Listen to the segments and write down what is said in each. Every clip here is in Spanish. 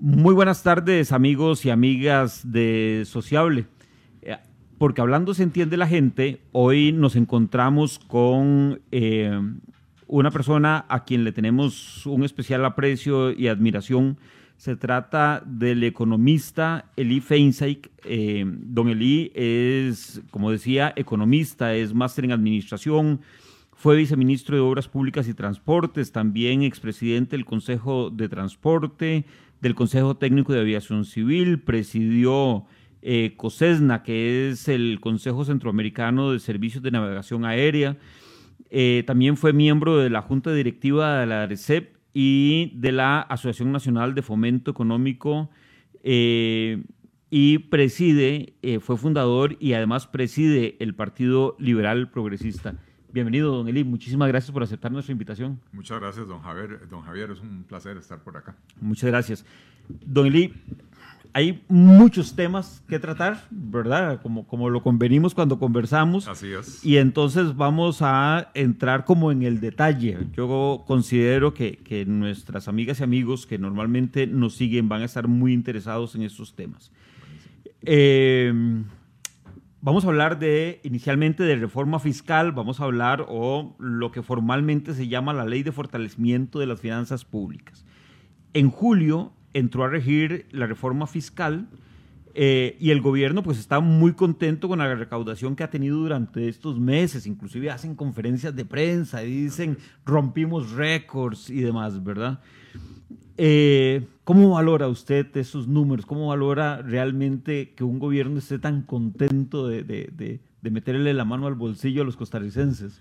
Muy buenas tardes, amigos y amigas de Sociable. Eh, porque hablando se entiende la gente, hoy nos encontramos con eh, una persona a quien le tenemos un especial aprecio y admiración. Se trata del economista Eli Feinsack. Eh, don Eli es, como decía, economista, es máster en administración, fue viceministro de Obras Públicas y Transportes, también expresidente del Consejo de Transporte, del Consejo Técnico de Aviación Civil, presidió eh, COSESNA, que es el Consejo Centroamericano de Servicios de Navegación Aérea. Eh, también fue miembro de la Junta Directiva de la ARECEP y de la Asociación Nacional de Fomento Económico eh, y preside, fue fundador y además preside el Partido Liberal Progresista. Bienvenido, don Eli. Muchísimas gracias por aceptar nuestra invitación. Muchas gracias, don Javier. Don Javier, es un placer estar por acá. Muchas gracias. Don Eli, hay muchos temas que tratar, ¿verdad? Como, como lo convenimos cuando conversamos. Así es. Y entonces vamos a entrar como en el detalle. Yo considero que, que nuestras amigas y amigos que normalmente nos siguen van a estar muy interesados en estos temas. Eh, Vamos a hablar de, inicialmente, de reforma fiscal, vamos a hablar o lo que formalmente se llama la Ley de Fortalecimiento de las Finanzas Públicas. En julio entró a regir la reforma fiscal eh, y el gobierno pues está muy contento con la recaudación que ha tenido durante estos meses, inclusive hacen conferencias de prensa y dicen rompimos récords y demás, ¿verdad? Eh, ¿Cómo valora usted esos números? ¿Cómo valora realmente que un gobierno esté tan contento de, meterle la mano al bolsillo a los costarricenses?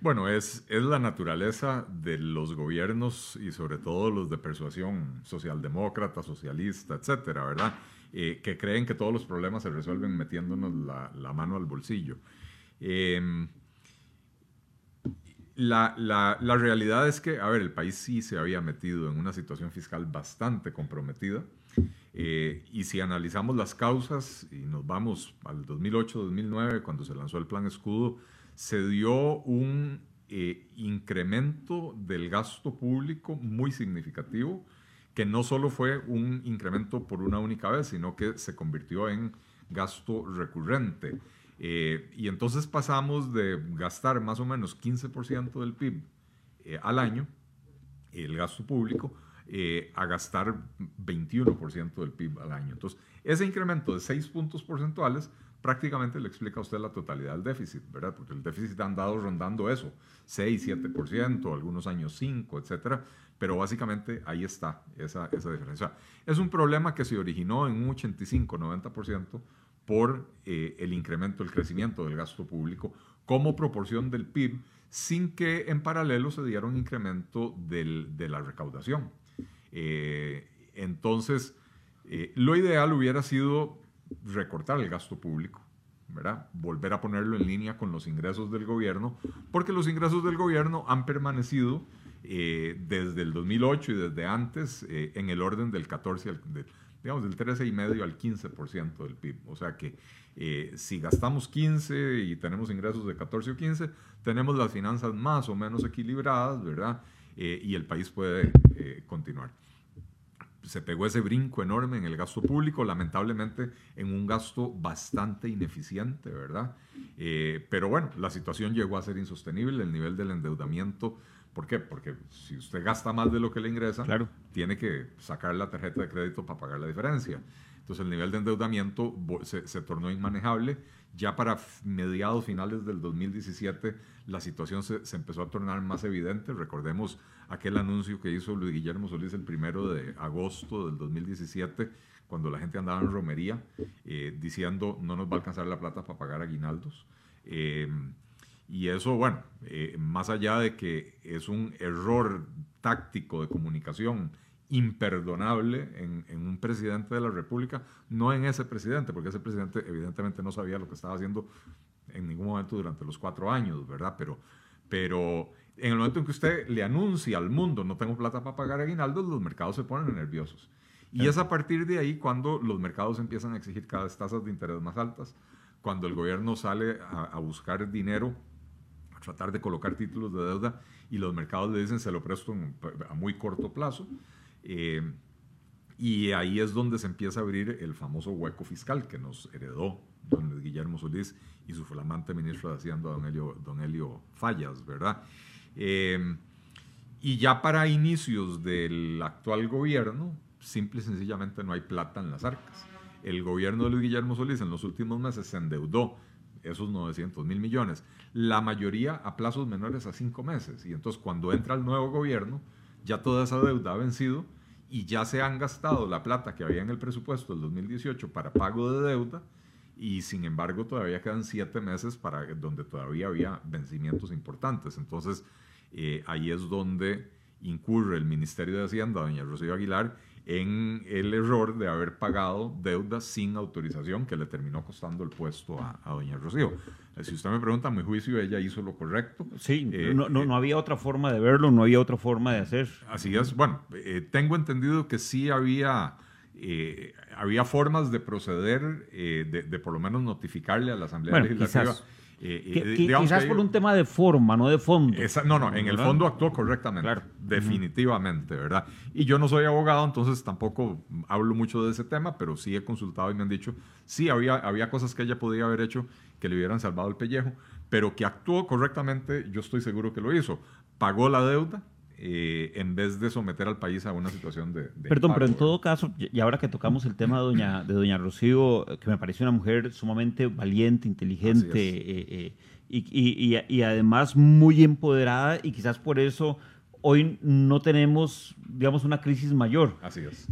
Bueno, es, es la naturaleza de los gobiernos y sobre todo los de persuasión socialdemócrata, socialista, etcétera, ¿verdad? Eh, que creen que todos los problemas se resuelven metiéndonos la, mano al bolsillo. Eh, la, la, realidad es que, a ver, el país sí se había metido en una situación fiscal bastante comprometida. Eh, y si analizamos las causas y nos vamos al 2008-2009, cuando se lanzó el plan escudo, se dio un eh, incremento del gasto público muy significativo, que no solo fue un incremento por una única vez, sino que se convirtió en gasto recurrente. Eh, y entonces pasamos de gastar más o menos 15% del PIB eh, al año, el gasto público, eh, a gastar 21% del PIB al año. Entonces, ese incremento de 6 puntos porcentuales prácticamente le explica a usted la totalidad del déficit, ¿verdad? Porque el déficit ha andado rondando eso, 6, 7%, algunos años 5, etcétera, pero básicamente ahí está esa, esa diferencia. Es un problema que se originó en un 85, 90% por eh, el incremento, el crecimiento del gasto público como proporción del PIB, sin que en paralelo se diera un incremento de la recaudación. Eh, entonces, eh, lo ideal hubiera sido recortar el gasto público, ¿verdad? Volver a ponerlo en línea con los ingresos del gobierno, porque los ingresos del gobierno han permanecido desde el 2008 y desde antes en el orden del 14 al, digamos, del 13,5 al 15% del PIB. O sea que eh, si gastamos 15 y tenemos ingresos de 14 o 15, tenemos las finanzas más o menos equilibradas, ¿verdad? Eh, y el país puede eh, continuar. Se pegó ese brinco enorme en el gasto público, lamentablemente en un gasto bastante ineficiente, ¿verdad? pero bueno, la situación llegó a ser insostenible, el nivel del endeudamiento ¿Por qué? Porque si usted gasta más de lo que le ingresa, tiene que sacar la tarjeta de crédito para pagar la diferencia. Entonces el nivel de endeudamiento se, tornó inmanejable. Ya para mediados finales del 2017 la situación se, empezó a tornar más evidente. Recordemos aquel anuncio que hizo Luis Guillermo Solís el primero de agosto del 2017 cuando la gente andaba en romería eh, diciendo no nos va a alcanzar la plata para pagar aguinaldos. Eh, y eso, bueno, eh, más allá de que es un error táctico de comunicación imperdonable en, en, un presidente de la República, no en ese presidente, porque ese presidente evidentemente no sabía lo que estaba haciendo en ningún momento durante los cuatro años, ¿verdad? Pero, pero en el momento en que usted le anuncia al mundo no tengo plata para pagar aguinaldos, los mercados se ponen nerviosos. Y es a partir de ahí cuando los mercados empiezan a exigir cada vez tasas de interés más altas, cuando el gobierno sale a, a buscar dinero tratar de colocar títulos de deuda y los mercados le dicen se lo presto a muy corto plazo. Eh, Y ahí es donde se empieza a abrir el famoso hueco fiscal que nos heredó don Guillermo Solís y su flamante ministro de Hacienda, don Helio, don Helio Fallas, ¿verdad? Eh, y ya para inicios del actual gobierno, simple y sencillamente no hay plata en las arcas. El gobierno de Luis Guillermo Solís en los últimos meses se endeudó esos 900 mil millones, la mayoría a plazos menores a cinco meses. Y entonces cuando entra el nuevo gobierno, ya toda esa deuda ha vencido y ya se han gastado la plata que había en el presupuesto del 2018 para pago de deuda y sin embargo todavía quedan siete meses para donde todavía había vencimientos importantes. Entonces eh, ahí es donde incurre el Ministerio de Hacienda, doña Rocío Aguilar, en el error de haber pagado deudas sin autorización que le terminó costando el puesto a, doña Rocío. Eh, si usted me pregunta, a mi juicio, ella hizo lo correcto. Sí, eh, no, no, había otra forma de verlo, no había otra forma de hacer. Así es. Bueno, tengo entendido que sí había eh, había formas de proceder, eh, de, por lo menos notificarle a la Asamblea Legislativa. Quizás, eh, quizás por un tema de forma, no de fondo. no, no, en el fondo actuó correctamente, definitivamente, ¿verdad? Y yo no soy abogado, entonces tampoco hablo mucho de ese tema, pero sí he consultado y me han dicho, sí, había, había cosas que ella podía haber hecho que le hubieran salvado el pellejo, pero que actuó correctamente, yo estoy seguro que lo hizo. Pagó la deuda, eh, en vez de someter al país a una situación de... Perdón, pero en todo caso, y ahora que tocamos el tema de doña, de doña Rocío, que me parece una mujer sumamente valiente, inteligente eh, eh, y, y, además muy empoderada y quizás por eso hoy no tenemos, digamos, una crisis mayor. Así es.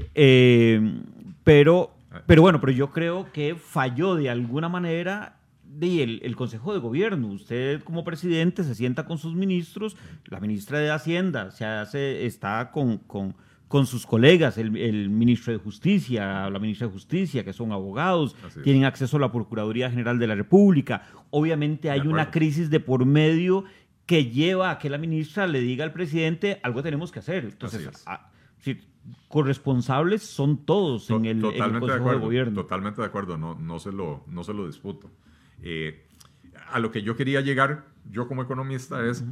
pero, ah. pero bueno, pero yo creo que falló de alguna manera de el, Consejo de Gobierno. Usted como presidente se sienta con sus ministros, la ministra de Hacienda se hace, está con, con, con sus colegas, el, ministro de Justicia, la ministra de Justicia, que son abogados, tienen acceso a la Procuraduría General de la República. Obviamente hay una crisis de por medio que lleva a que la ministra le diga al presidente algo tenemos que hacer. Entonces, ah, corresponsables son todos en el, Consejo de, Gobierno. Totalmente de acuerdo, no, no, se, lo, no se lo disputo. Eh, a lo que yo quería llegar, yo como economista, es,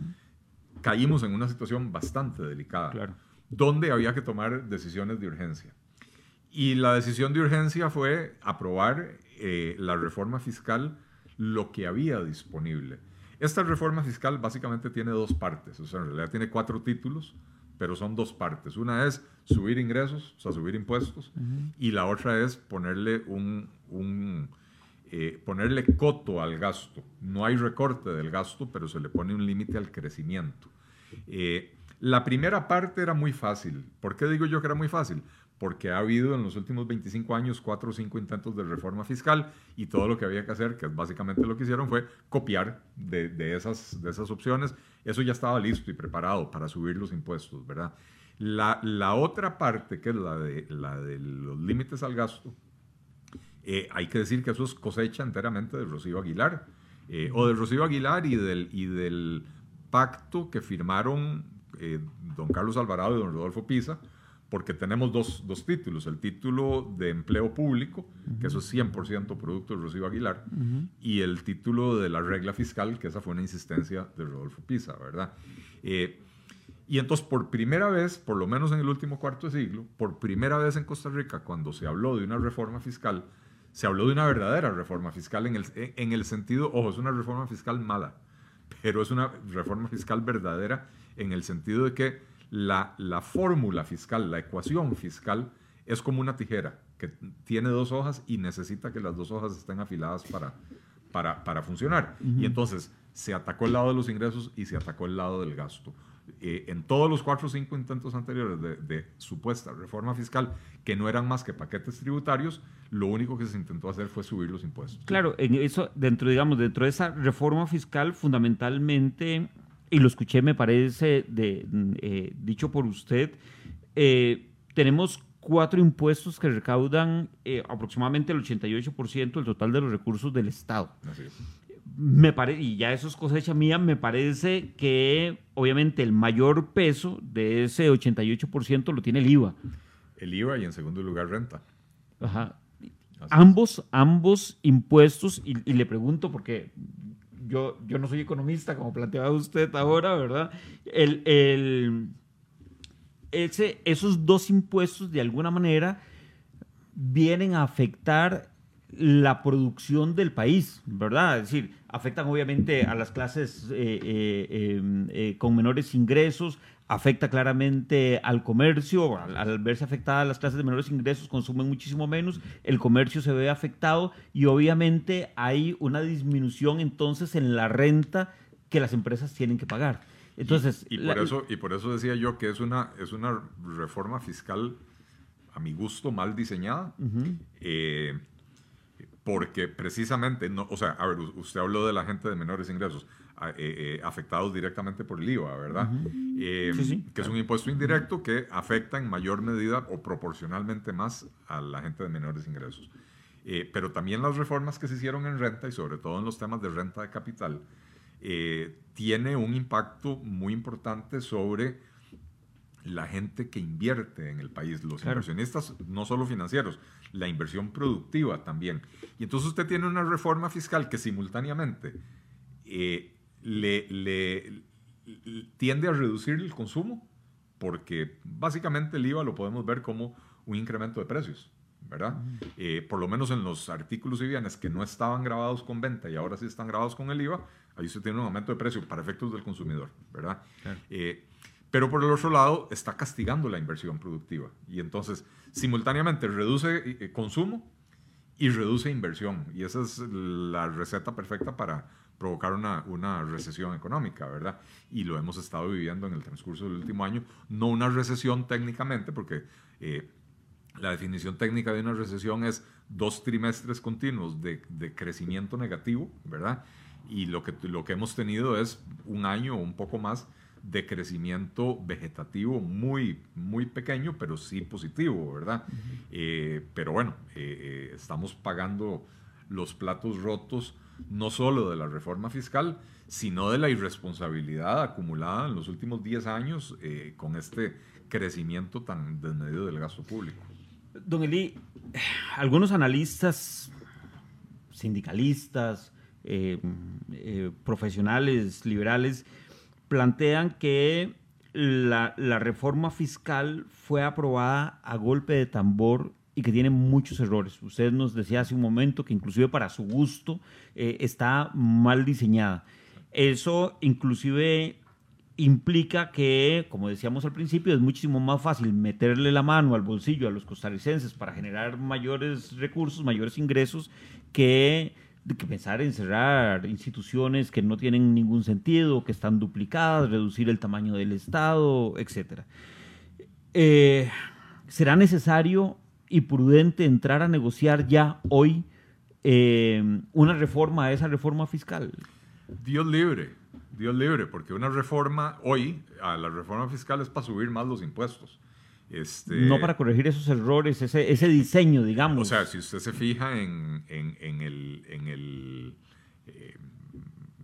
caímos en una situación bastante delicada, donde había que tomar decisiones de urgencia. Y la decisión de urgencia fue aprobar eh, la reforma fiscal, lo que había disponible. Esta reforma fiscal básicamente tiene dos partes, o sea, en realidad tiene cuatro títulos, pero son dos partes. Una es subir ingresos, o sea, subir impuestos, y la otra es ponerle un, un eh, ponerle coto al gasto. No hay recorte del gasto, pero se le pone un límite al crecimiento. Eh, la primera parte era muy fácil. ¿Por qué digo yo que era muy fácil? Porque ha habido en los últimos 25 años cuatro o cinco intentos de reforma fiscal y todo lo que había que hacer, que básicamente lo que hicieron fue copiar de, esas, de esas opciones. Eso ya estaba listo y preparado para subir los impuestos, ¿verdad? La, la otra parte, que es la de, la de los límites al gasto, eh, hay que decir que eso es cosecha enteramente de Rocío Aguilar, eh, o de Rocío Aguilar y del, y del pacto que firmaron eh, don Carlos Alvarado y don Rodolfo Pisa, porque tenemos dos, dos títulos, el título de empleo público, que eso es 100% producto de Rocío Aguilar, y el título de la regla fiscal, que esa fue una insistencia de Rodolfo Pisa, ¿verdad? y entonces, por primera vez, por lo menos en el último cuarto de siglo, por primera vez en Costa Rica, cuando se habló de una reforma fiscal, se habló de una verdadera reforma fiscal en el, en el sentido, ojo, es una reforma fiscal mala, pero es una reforma fiscal verdadera en el sentido de que la, la fórmula fiscal, la ecuación fiscal, es como una tijera que tiene dos hojas y necesita que las dos hojas estén afiladas para, para, para funcionar. Y entonces se atacó el lado de los ingresos y se atacó el lado del gasto. Eh, en todos los cuatro o cinco intentos anteriores de, supuesta reforma fiscal, que no eran más que paquetes tributarios, lo único que se intentó hacer fue subir los impuestos. Claro, en eso, dentro, digamos, dentro de esa reforma fiscal, fundamentalmente, y lo escuché, me parece, de, eh, dicho por usted, eh, tenemos cuatro impuestos que recaudan aproximadamente el 88% del total de los recursos del Estado. Así es me parece, y ya eso es cosecha mía, me parece que obviamente el mayor peso de ese 88% lo tiene el IVA. El IVA y en segundo lugar renta. Ajá. ambos, ambos impuestos, y, le pregunto porque yo, yo no soy economista, como planteaba usted ahora, ¿verdad? El, ese, esos dos impuestos de alguna manera vienen a afectar la producción del país, ¿verdad? Es decir, afectan obviamente a las clases eh, eh, em, eh, con menores ingresos, afecta claramente al comercio, al, verse afectadas las clases de menores ingresos consumen muchísimo menos, el comercio se ve afectado y obviamente hay una disminución entonces en la renta que las empresas tienen que pagar. Entonces, y, por, eso, y por eso decía yo que es una, es una reforma fiscal a mi gusto mal diseñada porque precisamente, no, o sea, a ver, usted habló de la gente de menores ingresos eh, eh, afectados directamente por el IVA, ¿verdad? Eh, que es un impuesto indirecto que afecta en mayor medida o proporcionalmente más a la gente de menores ingresos. pero también las reformas que se hicieron en renta y sobre todo en los temas de renta de capital, tiene un impacto muy importante sobre la gente que invierte en el país, los inversionistas no solo financieros, la inversión productiva también. Y entonces usted tiene una reforma fiscal que simultáneamente eh, le, tiende a reducir el consumo, porque básicamente el IVA lo podemos ver como un incremento de precios. ¿verdad? Eh, por lo menos en los artículos y bienes que no estaban grabados con venta y ahora sí están grabados con el IVA, ahí usted tiene un aumento de precio para efectos del consumidor, ¿verdad? Eh, pero por el otro lado está castigando la inversión productiva. Y entonces, simultáneamente reduce eh, eh, consumo y reduce inversión. Y esa es la receta perfecta para provocar una, una, recesión económica, ¿verdad? Y lo hemos estado viviendo en el transcurso del último año. No una recesión técnicamente, porque eh, la definición técnica de una recesión es dos trimestres continuos de, de, crecimiento negativo, ¿verdad? Y lo que, lo que hemos tenido es un año o un poco más de crecimiento vegetativo muy, muy pequeño, pero sí positivo, ¿verdad? Eh, pero bueno, eh, eh, estamos pagando los platos rotos no solo de la reforma fiscal, sino de la irresponsabilidad acumulada en los últimos 10 años con este crecimiento tan desmedido del gasto público. Don Eli, algunos analistas, sindicalistas, profesionales, liberales, plantean que la, reforma fiscal fue aprobada a golpe de tambor y que tiene muchos errores. Usted nos decía hace un momento que inclusive para su gusto eh, está mal diseñada. Eso inclusive implica que, como decíamos al principio, es muchísimo más fácil meterle la mano al bolsillo a los costarricenses para generar mayores recursos, mayores ingresos, que que pensar en cerrar instituciones que no tienen ningún sentido, que están duplicadas, reducir el tamaño del Estado, etc. Eh, ¿Será necesario y prudente entrar a negociar ya hoy eh, una reforma a esa reforma fiscal? Dios libre, Dios libre, porque una reforma hoy, a la reforma fiscal es para subir más los impuestos. Este, no para corregir esos errores, ese, ese diseño, digamos. O sea, si usted se fija en, en, en el, en, el eh,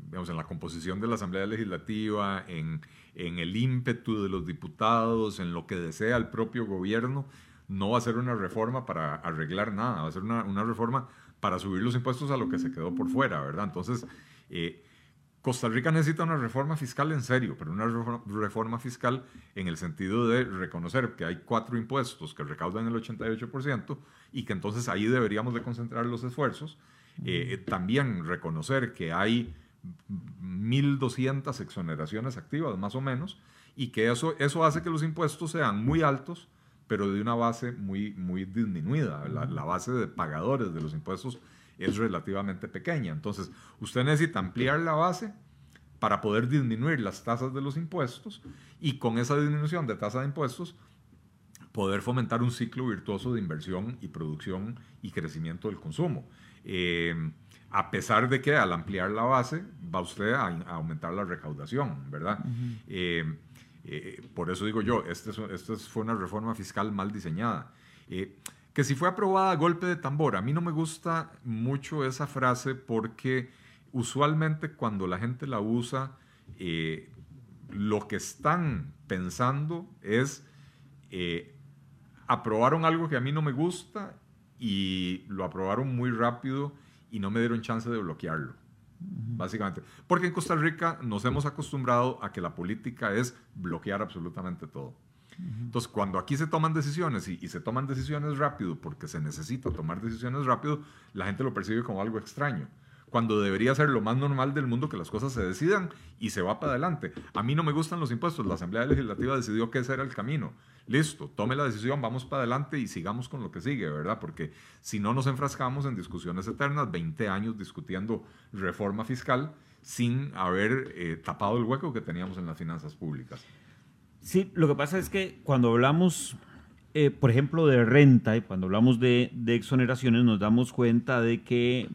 digamos, en la composición de la Asamblea Legislativa, en, en el ímpetu de los diputados, en lo que desea el propio gobierno, no va a ser una reforma para arreglar nada, va a ser una, una reforma para subir los impuestos a lo que se quedó por fuera, ¿verdad? Entonces, eh, Costa Rica necesita una reforma fiscal en serio, pero una reforma fiscal en el sentido de reconocer que hay cuatro impuestos que recaudan el 88% y que entonces ahí deberíamos de concentrar los esfuerzos. Eh, también reconocer que hay 1.200 exoneraciones activas, más o menos, y que eso, eso hace que los impuestos sean muy altos, pero de una base muy, muy disminuida. la base de pagadores de los impuestos es relativamente pequeña. Entonces, usted necesita ampliar la base para poder disminuir las tasas de los impuestos y con esa disminución de tasa de impuestos poder fomentar un ciclo virtuoso de inversión y producción y crecimiento del consumo. Eh, a pesar de que al ampliar la base va usted a, aumentar la recaudación, ¿verdad? Eh, eh, por eso digo yo, esta este fue una reforma fiscal mal diseñada que si fue aprobada a golpe de tambor. A mí no me gusta mucho esa frase porque usualmente cuando la gente la usa, eh, lo que están pensando es, eh, aprobaron algo que a mí no me gusta y lo aprobaron muy rápido y no me dieron chance de bloquearlo. Básicamente. Porque en Costa Rica nos hemos acostumbrado a que la política es bloquear absolutamente todo. Entonces, cuando aquí se toman decisiones y, se toman decisiones rápido porque se necesita tomar decisiones rápido, la gente lo percibe como algo extraño cuando debería ser lo más normal del mundo que las cosas se decidan y se va para adelante. A mí no me gustan los impuestos, la Asamblea Legislativa decidió que ese era el camino. Listo, tome la decisión, vamos para adelante y sigamos con lo que sigue, ¿verdad? Porque si no nos enfrascamos en discusiones eternas, 20 años discutiendo reforma fiscal sin haber eh, tapado el hueco que teníamos en las finanzas públicas. Sí, lo que pasa es que cuando hablamos, eh, por ejemplo, de renta y cuando hablamos de, de exoneraciones, nos damos cuenta de que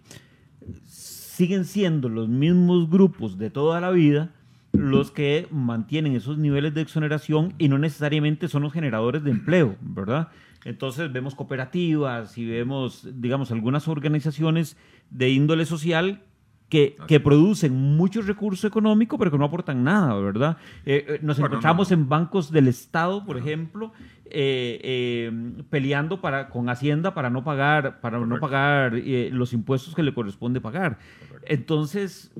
siguen siendo los mismos grupos de toda la vida los que mantienen esos niveles de exoneración y no necesariamente son los generadores de empleo, ¿verdad? Entonces vemos cooperativas y vemos, digamos, algunas organizaciones de índole social que, que, producen mucho recurso económico, pero que no aportan nada, ¿verdad? Eh, eh, nos encontramos en bancos del Estado, por ejemplo, eh, peleando para, con Hacienda para no pagar, para no pagar los impuestos que le corresponde pagar. Entonces,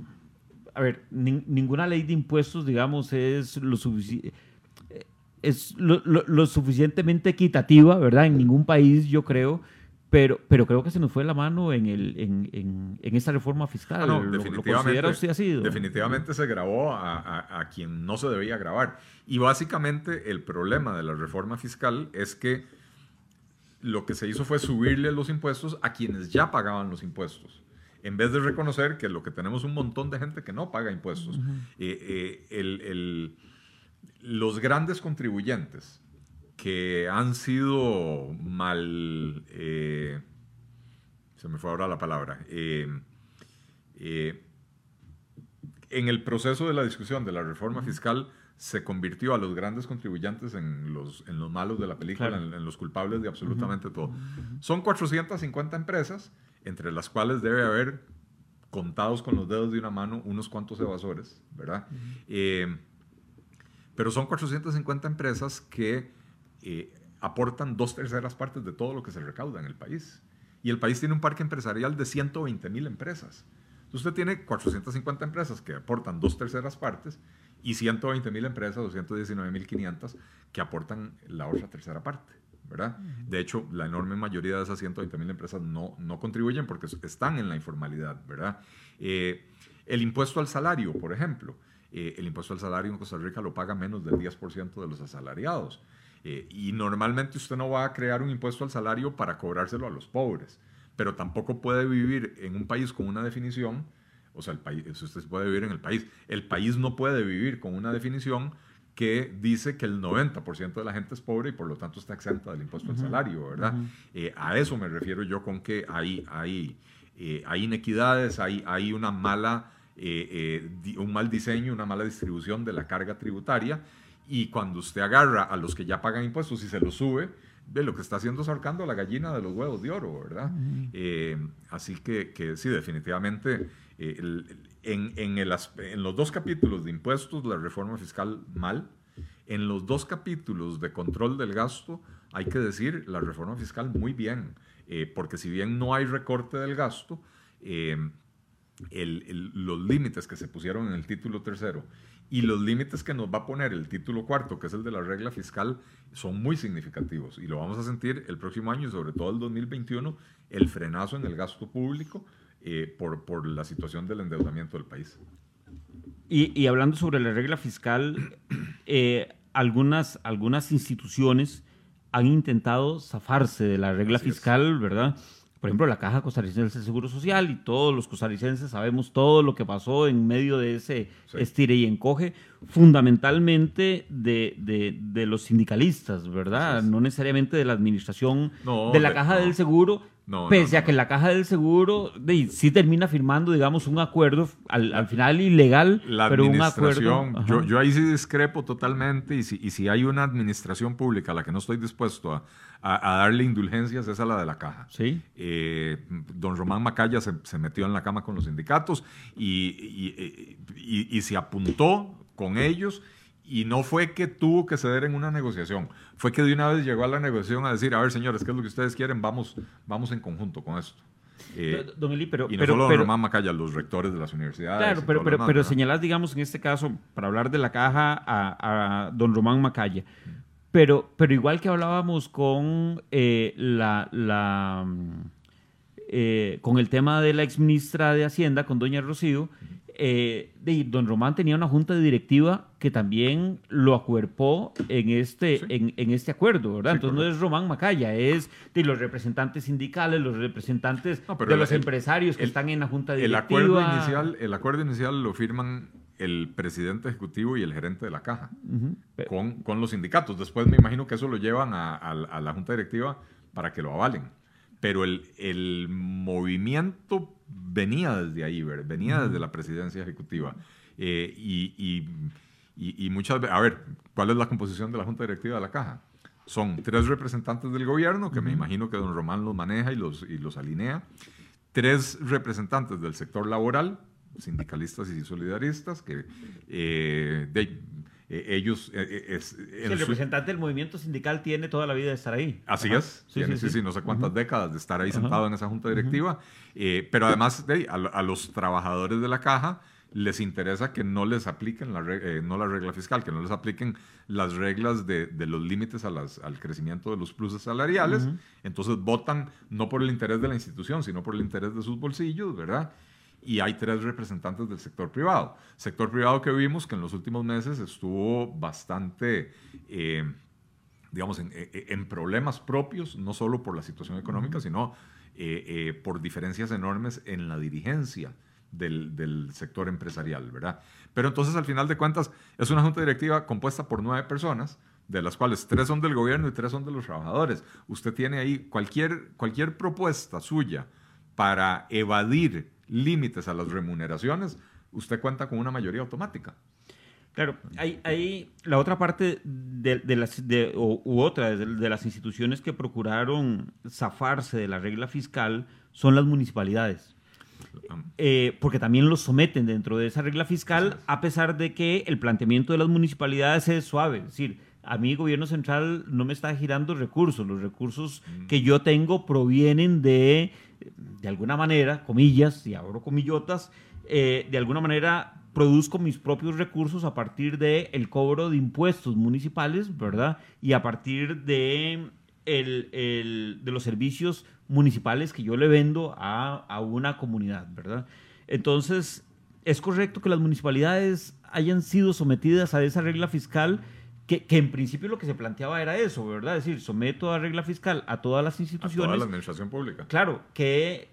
a ver, ninguna ley de impuestos, digamos, es lo es lo, suficientemente equitativa, ¿verdad? En ningún país, yo creo, pero, pero creo que se nos fue la mano en, el, en, en, esta reforma fiscal. Ah, no, definitivamente, usted así? Definitivamente se grabó a, a, quien no se debía grabar. Y básicamente el problema de la reforma fiscal es que lo que se hizo fue subirle los impuestos a quienes ya pagaban los impuestos. En vez de reconocer que lo que tenemos un montón de gente que no paga impuestos. Eh, eh, el, el, los grandes contribuyentes, que han sido mal, eh, se me fue ahora la palabra, eh, eh, en el proceso de la discusión de la reforma fiscal se convirtió a los grandes contribuyentes en los, en los malos de la película, en, los culpables de absolutamente todo. Son 450 empresas, entre las cuales debe haber, contados con los dedos de una mano, unos cuantos evasores, ¿verdad? pero son 450 empresas que eh, aportan dos terceras partes de todo lo que se recauda en el país. Y el país tiene un parque empresarial de 120 mil empresas. Entonces usted tiene 450 empresas que aportan dos terceras partes y 120 mil empresas o 119 mil 500 que aportan la otra tercera parte. ¿verdad? De hecho, la enorme mayoría de esas 120 mil empresas no, no contribuyen porque están en la informalidad. ¿verdad? Eh, el impuesto al salario, por ejemplo. Eh, el impuesto al salario en Costa Rica lo paga menos del 10% de los asalariados. Eh, y normalmente usted no va a crear un impuesto al salario para cobrárselo a los pobres, pero tampoco puede vivir en un país con una definición, o sea, el país, usted puede vivir en el país, el país no puede vivir con una definición que dice que el 90% de la gente es pobre y por lo tanto está exenta del impuesto al salario, ¿verdad? Eh, a eso me refiero yo con que hay, hay, eh, hay inequidades, hay, hay una mala, un mal diseño, una mala distribución de la carga tributaria y cuando usted agarra a los que ya pagan impuestos y se los sube, ve lo que está haciendo es ahorcando a la gallina de los huevos de oro, ¿verdad? Eh, así que, que, sí, definitivamente, eh, en, en, el, en, los dos capítulos de impuestos, la reforma fiscal mal. En los dos capítulos de control del gasto, hay que decir la reforma fiscal muy bien, eh, porque si bien no hay recorte del gasto, los límites que se pusieron en el título tercero y los límites que nos va a poner el título cuarto, que es el de la regla fiscal, son muy significativos y lo vamos a sentir el próximo año y sobre todo el 2021, el frenazo en el gasto público eh, por, por, la situación del endeudamiento del país. Y, y hablando sobre la regla fiscal, eh, algunas, algunas instituciones han intentado zafarse de la regla fiscal, ¿verdad? Por ejemplo, la Caja Costarricense de Seguro Social y todos los costarricenses sabemos todo lo que pasó en medio de ese estire y encoge, fundamentalmente de, de, los sindicalistas, ¿verdad? No necesariamente de la administración de la Caja del Seguro, Pese a que la caja del seguro sí termina firmando, digamos, un acuerdo al, final ilegal, pero un acuerdo. Yo, yo, ahí sí discrepo totalmente y si, y si hay una administración pública a la que no estoy dispuesto a, a, darle indulgencias es a la de la caja. Sí. Eh, don Román Macaya se, se, metió en la cama con los sindicatos y, y, y se apuntó con ellos y no fue que tuvo que ceder en una negociación, fue que de una vez llegó a la negociación a decir, a ver señores, ¿qué es lo que ustedes quieren? Vamos, vamos en conjunto con esto. Eh, don Eli, pero, y no pero, solo pero, Román Macaya, los rectores de las universidades. Claro, pero, pero, pero señalás, digamos, en este caso, para hablar de la caja a, a don Román Macaya. Pero, pero igual que hablábamos con eh, la, la eh, con el tema de la exministra de Hacienda, con doña Rocío, eh, de, don Román tenía una junta directiva que también lo acuerpó en este, en, en, este acuerdo, ¿verdad? Entonces no es Román Macaya, es de los representantes sindicales, los representantes de los empresarios que están en la junta directiva. El acuerdo, inicial, el acuerdo inicial lo firman el presidente ejecutivo y el gerente de la caja con, con, los sindicatos. Después me imagino que eso lo llevan a, a, a la junta directiva para que lo avalen pero el, el, movimiento venía desde ahí, venía desde la presidencia ejecutiva. Eh, y, y, y, muchas veces, a ver, ¿cuál es la composición de la Junta Directiva de la Caja? Son tres representantes del gobierno, que me imagino que don Román los maneja y los, y los alinea, tres representantes del sector laboral, sindicalistas y solidaristas, que eh, de, eh, ellos... Eh, eh, es, el representante del movimiento sindical tiene toda la vida de estar ahí. Así es, sí, sí, sí, no sé cuántas décadas de estar ahí sentado en esa junta directiva, pero además de, a, los trabajadores de la caja les interesa que no les apliquen la, no la regla fiscal, que no les apliquen las reglas de, de los límites a las, al crecimiento de los pluses salariales. Entonces votan no por el interés de la institución, sino por el interés de sus bolsillos, ¿verdad? Y hay tres representantes del sector privado. Sector privado que vimos que en los últimos meses estuvo bastante, eh, digamos, en, problemas propios, no solo por la situación económica, sino eh, eh, por diferencias enormes en la dirigencia del, del, sector empresarial, ¿verdad? Pero entonces, al final de cuentas, es una junta directiva compuesta por nueve personas, de las cuales tres son del gobierno y tres son de los trabajadores. Usted tiene ahí cualquier, cualquier propuesta suya para evadir límites a las remuneraciones, usted cuenta con una mayoría automática. Claro, hay, hay la otra parte de, las, de, u otra de, las instituciones que procuraron zafarse de la regla fiscal son las municipalidades. Eh, porque también los someten dentro de esa regla fiscal, a pesar de que el planteamiento de las municipalidades es suave. Es decir, a mí el gobierno central no me está girando recursos. Los recursos mm. que yo tengo provienen de de alguna manera, comillas, y abro comillotas, eh, de alguna manera produzco mis propios recursos a partir del el cobro de impuestos municipales, ¿verdad? Y a partir de, el, de los servicios municipales que yo le vendo a, a una comunidad, ¿verdad? Entonces, es correcto que las municipalidades hayan sido sometidas a esa regla fiscal que, que, en principio lo que se planteaba era eso, ¿verdad? Es decir, someto a regla fiscal a todas las instituciones. A toda la administración pública. Claro, que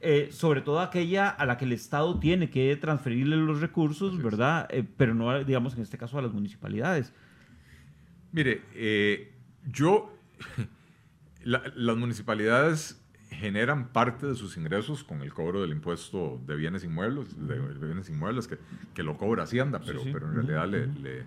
eh, sobre todo aquella a la que el Estado tiene que transferirle los recursos, ¿verdad? Eh, pero no, digamos, en este caso a las municipalidades. Mire, eh, yo, las municipalidades generan parte de sus ingresos con el cobro del impuesto de bienes inmuebles, de, bienes inmuebles que, que, lo cobra Hacienda, pero, pero en realidad le le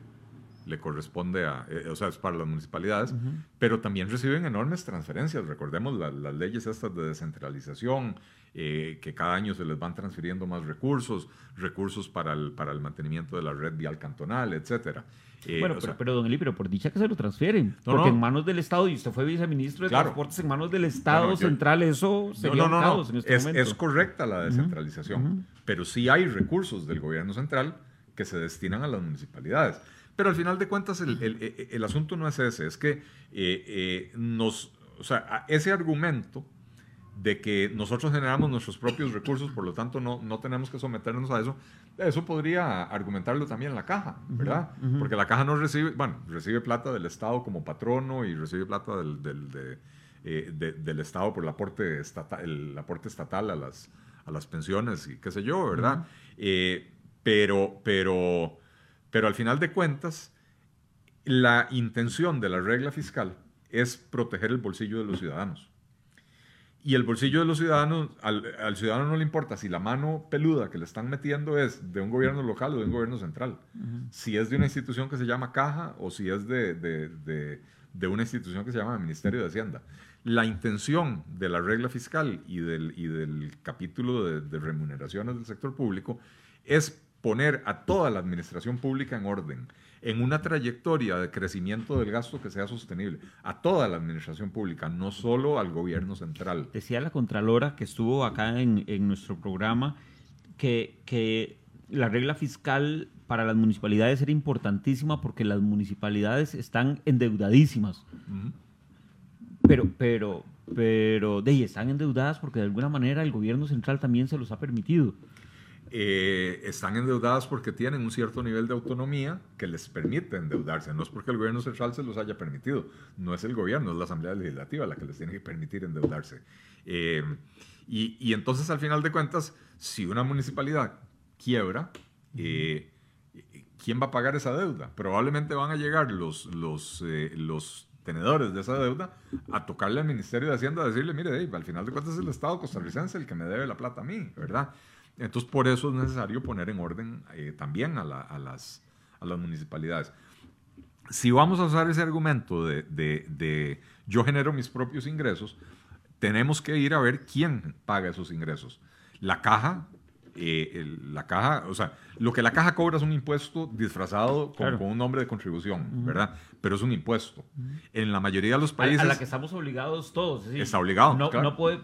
corresponde a, eh, o sea, es para las municipalidades, pero también reciben enormes transferencias. Recordemos las leyes estas de descentralización, eh, que cada año se les van transfiriendo más recursos, recursos para el, para el mantenimiento de la red vial cantonal, etcétera. Eh, bueno, pero, don Eli, pero por dicha que se lo transfieren, porque en manos del Estado, y usted fue viceministro de Transportes, en manos del Estado central, eso sería un caos en este es, momento. Es correcta la descentralización, pero sí hay recursos del gobierno central que se destinan a las municipalidades. Pero al final de cuentas el, el, e, e, el asunto no es ese, es que eh, eh, nos, o sea, ese argumento de que nosotros generamos nuestros propios recursos, por lo tanto no, no tenemos que someternos a eso, eso podría argumentarlo también la caja, ¿verdad? Porque la caja no recibe, bueno, recibe plata del Estado como patrono y recibe plata del, del, eh, del Estado por el aporte, estatal, el aporte estatal a las, a las pensiones y qué sé yo, ¿verdad? pero, pero pero al final de cuentas, la intención de la regla fiscal es proteger el bolsillo de los ciudadanos. Y el bolsillo de los ciudadanos, al, ciudadano no le importa si la mano peluda que le están metiendo es de un gobierno local o de un gobierno central. Si es de una institución que se llama caja o si es de, de, una institución que se llama Ministerio de Hacienda. La intención de la regla fiscal y del, y del capítulo de remuneraciones del sector público es poner a toda la administración pública en orden, en una trayectoria de crecimiento del gasto que sea sostenible, a toda la administración pública, no solo al gobierno central. Decía la Contralora que estuvo acá en, nuestro programa que, que la regla fiscal para las municipalidades era importantísima porque las municipalidades están endeudadísimas. Pero, pero, pero, de ahí están endeudadas porque de alguna manera el gobierno central también se los ha permitido. Eh, están endeudadas porque tienen un cierto nivel de autonomía que les permite endeudarse. No es porque el gobierno central se los haya permitido, no es el gobierno, es la Asamblea Legislativa la que les tiene que permitir endeudarse. Eh, y, y, entonces, al final de cuentas, si una municipalidad quiebra, eh, ¿quién va a pagar esa deuda? Probablemente van a llegar los, los, los tenedores de esa deuda a tocarle al Ministerio de Hacienda a decirle, mire, al final de cuentas es el Estado costarricense el que me debe la plata a mí, ¿verdad? Entonces, por eso es necesario poner en orden eh, también a, las, a las municipalidades. Si vamos a usar ese argumento de, de, yo genero mis propios ingresos, tenemos que ir a ver quién paga esos ingresos. La caja eh, la caja, o sea, lo que la caja cobra es un impuesto disfrazado con, un nombre de contribución, ¿verdad? Pero es un impuesto. En la mayoría de los países... A, la que estamos obligados todos. Está obligado. No, no puede,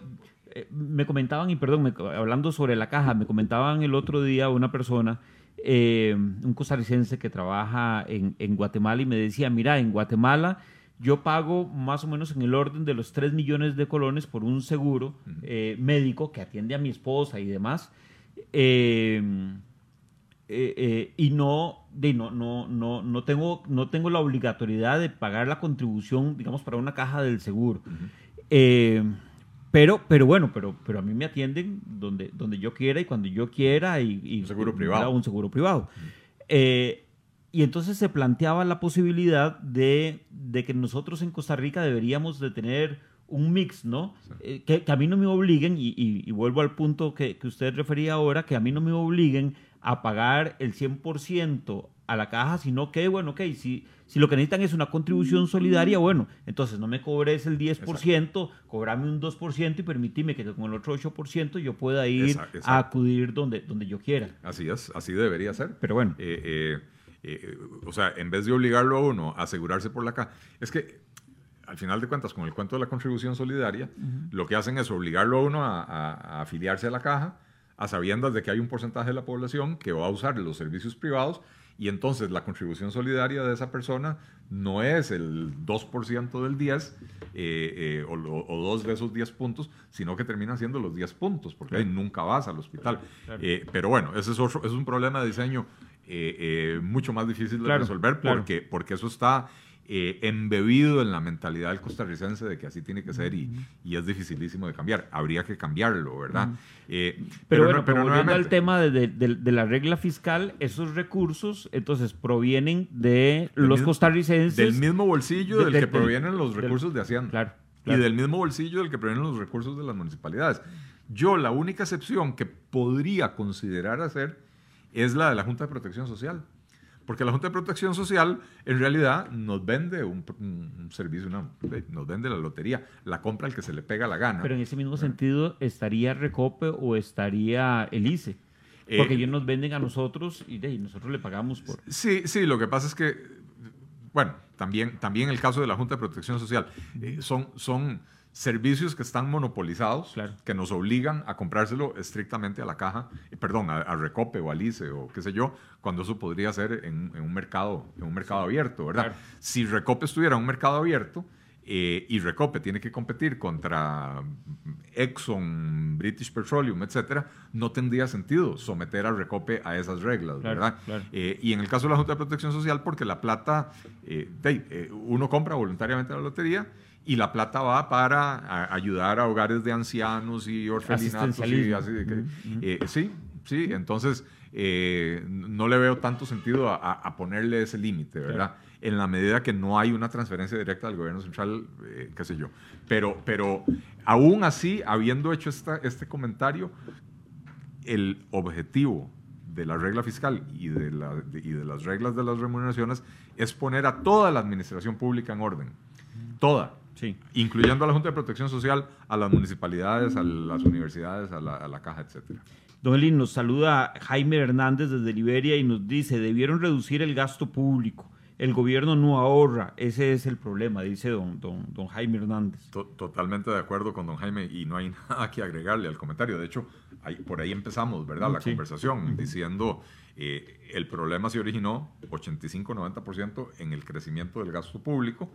eh, me comentaban, y perdón, hablando sobre la caja, me comentaban el otro día una persona, eh, un costarricense que trabaja en, en, Guatemala y me decía, mira, en Guatemala yo pago más o menos en el orden de los 3 millones de colones por un seguro eh, médico que atiende a mi esposa y demás. y no, de, no, no, no, no, tengo, no tengo la obligatoriedad de pagar la contribución, digamos, para una caja del seguro. Pero, pero bueno, pero, pero a mí me atienden donde, donde yo quiera y cuando yo quiera y, un seguro privado. Un seguro privado. Eh, y entonces se planteaba la posibilidad de, de, que nosotros en Costa Rica deberíamos de tener un mix, ¿no? Eh, que, que, a mí no me obliguen, y, y, vuelvo al punto que, que, usted refería ahora, que a mí no me obliguen a pagar el 100% a la caja, sino que, bueno, ok, si, si lo que necesitan es una contribución solidaria, bueno, entonces no me cobres el 10%, cobrame un 2% y permíteme que con el otro 8% yo pueda ir a acudir donde, donde yo quiera. Así es, así debería ser. Pero bueno. Eh, eh, eh, o sea, en vez de obligarlo a uno a asegurarse por la caja, es que al final de cuentas, con el cuento de la contribución solidaria, lo que hacen es obligarlo a uno a, a afiliarse a la caja, a sabiendas de que hay un porcentaje de la población que va a usar los servicios privados y entonces la contribución solidaria de esa persona no es el 2% del 10 eh, eh, o, dos de esos 10 puntos, sino que termina siendo los 10 puntos, porque ahí nunca vas al hospital. Eh, pero bueno, ese es, otro, es un problema de diseño mucho más difícil de resolver porque, porque eso está eh, embebido en la mentalidad del costarricense de que así tiene que ser y, y es dificilísimo de cambiar. Habría que cambiarlo, ¿verdad? Eh, pero, bueno, pero, volviendo al tema de, de, la regla fiscal, esos recursos entonces provienen de los costarricenses. Del mismo bolsillo del que provienen los recursos de Hacienda. Claro, Y del mismo bolsillo del que provienen los recursos de las municipalidades. Yo la única excepción que podría considerar hacer es la de la Junta de Protección Social. Porque la Junta de Protección Social en realidad nos vende un, servicio, nos vende la lotería, la compra al que se le pega la gana. Pero en ese mismo sentido, ¿estaría Recope o estaría Elice? Porque eh, ellos nos venden a nosotros y, nosotros le pagamos por... Sí, sí, lo que pasa es que, bueno, también, también el caso de la Junta de Protección Social, eh, son... son servicios que están monopolizados, que nos obligan a comprárselo estrictamente a la caja, eh, perdón, a, Recope o a Lice o qué sé yo, cuando eso podría ser en, un, mercado, en un mercado abierto, ¿verdad? Si Recope estuviera en un mercado abierto eh, y Recope tiene que competir contra Exxon, British Petroleum, etcétera, no tendría sentido someter a Recope a esas reglas, ¿verdad? Eh, y en el caso de la Junta de Protección Social, porque la plata, uno compra voluntariamente la lotería y la plata va para ayudar a hogares de ancianos y orfelinatos. Y así eh, sí, sí, entonces eh, no le veo tanto sentido a, ponerle ese límite, ¿verdad? En la medida que no hay una transferencia directa del gobierno central, eh, qué sé yo. Pero, pero aún así, habiendo hecho esta, este comentario, el objetivo de la regla fiscal y de, la, y de las reglas de las remuneraciones es poner a toda la administración pública en orden. Toda Sí. Incluyendo a la Junta de Protección Social, a las municipalidades, a las universidades, a la, caja, etc. Don Elín, nos saluda Jaime Hernández desde Liberia y nos dice, debieron reducir el gasto público. el gobierno no ahorra. Ese es el problema, dice don, don, don Jaime Hernández. Totalmente de acuerdo con don Jaime y no hay nada que agregarle al comentario. De hecho, por ahí empezamos, ¿verdad? La conversación diciendo eh, el problema se originó 85-90% en el crecimiento del gasto público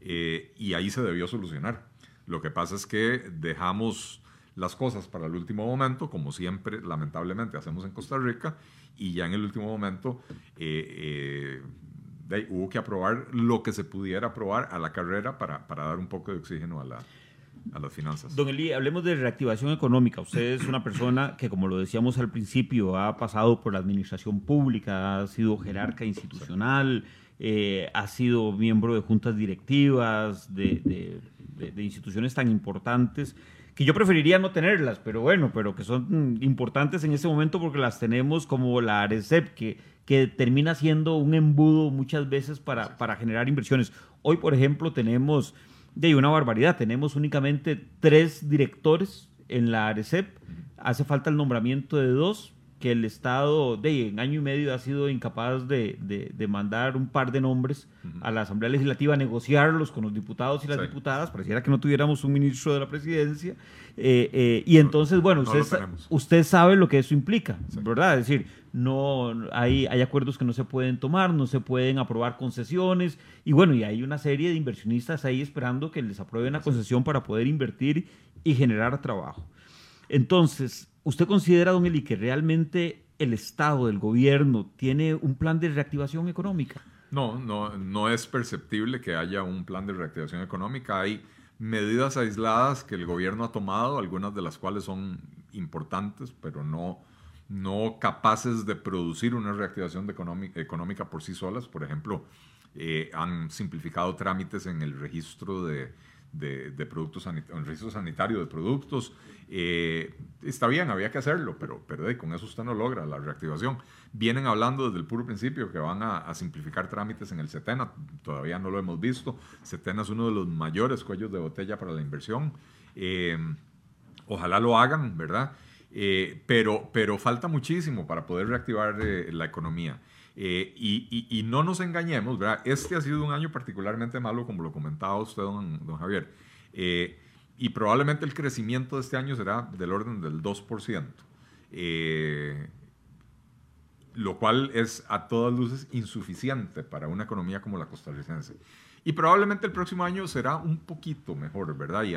eh, y ahí se debió solucionar. Lo que pasa es que dejamos las cosas para el último momento, como siempre, lamentablemente, hacemos en Costa Rica, y ya en el último momento eh, eh, hubo que aprobar lo que se pudiera aprobar a la carrera para, para dar un poco de oxígeno a, la, a las finanzas. Don Eli, hablemos de reactivación económica. Usted es una persona que, como lo decíamos al principio, ha pasado por la administración pública, ha sido jerarca institucional, eh, ha sido miembro de juntas directivas, de, de, de instituciones tan importantes que yo preferiría no tenerlas, pero bueno, pero que son importantes en ese momento porque las tenemos como la ARECEP, que, que termina siendo un embudo muchas veces para, para generar inversiones. Hoy, por ejemplo, tenemos de una barbaridad, tenemos únicamente tres directores en la ARECEP, hace falta el nombramiento de dos, que el Estado de en año y medio ha sido incapaz de, de, mandar un par de nombres a la Asamblea Legislativa, negociarlos con los diputados y las diputadas, pareciera que no tuviéramos un ministro de la presidencia. Eh, eh, y entonces, bueno, usted, usted sabe lo que eso implica, ¿verdad? Es decir, no hay, hay acuerdos que no se pueden tomar, no se pueden aprobar concesiones, y bueno, y hay una serie de inversionistas ahí esperando que les aprueben la concesión para poder invertir y generar trabajo. Entonces, ¿Usted considera, don Eli, que realmente el Estado, el gobierno, tiene un plan de reactivación económica? No, no, no es perceptible que haya un plan de reactivación económica. Hay medidas aisladas que el gobierno ha tomado, algunas de las cuales son importantes, pero no, no capaces de producir una reactivación económica por sí solas. Por ejemplo, eh, han simplificado trámites en el registro de, de, productos en el registro de productos, eh, está bien, había que hacerlo, pero, pero con eso usted no logra la reactivación. Vienen hablando desde el puro principio que van a, simplificar trámites en el CETENA, todavía no lo hemos visto. CETENA es uno de los mayores cuellos de botella para la inversión. Eh, ojalá lo hagan, ¿verdad? Eh, pero, pero falta muchísimo para poder reactivar la economía. Y, y, no nos engañemos, ¿verdad? Este ha sido un año particularmente malo, como lo comentaba usted, don, don Javier y probablemente el crecimiento de este año será del orden del 2%, eh, lo cual es a todas luces insuficiente para una economía como la costarricense. Y probablemente el próximo año será un poquito mejor, ¿verdad? Y,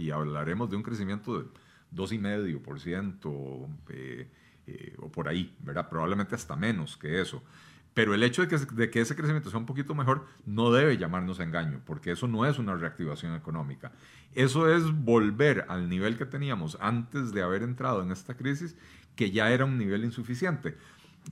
y, hablaremos de un crecimiento de 2,5% eh, eh, o por ahí, ¿verdad? Probablemente hasta menos que eso. Pero el hecho de que, de que, ese crecimiento sea un poquito mejor no debe llamarnos engaño, porque eso no es una reactivación económica. Eso es volver al nivel que teníamos antes de haber entrado en esta crisis, que ya era un nivel insuficiente.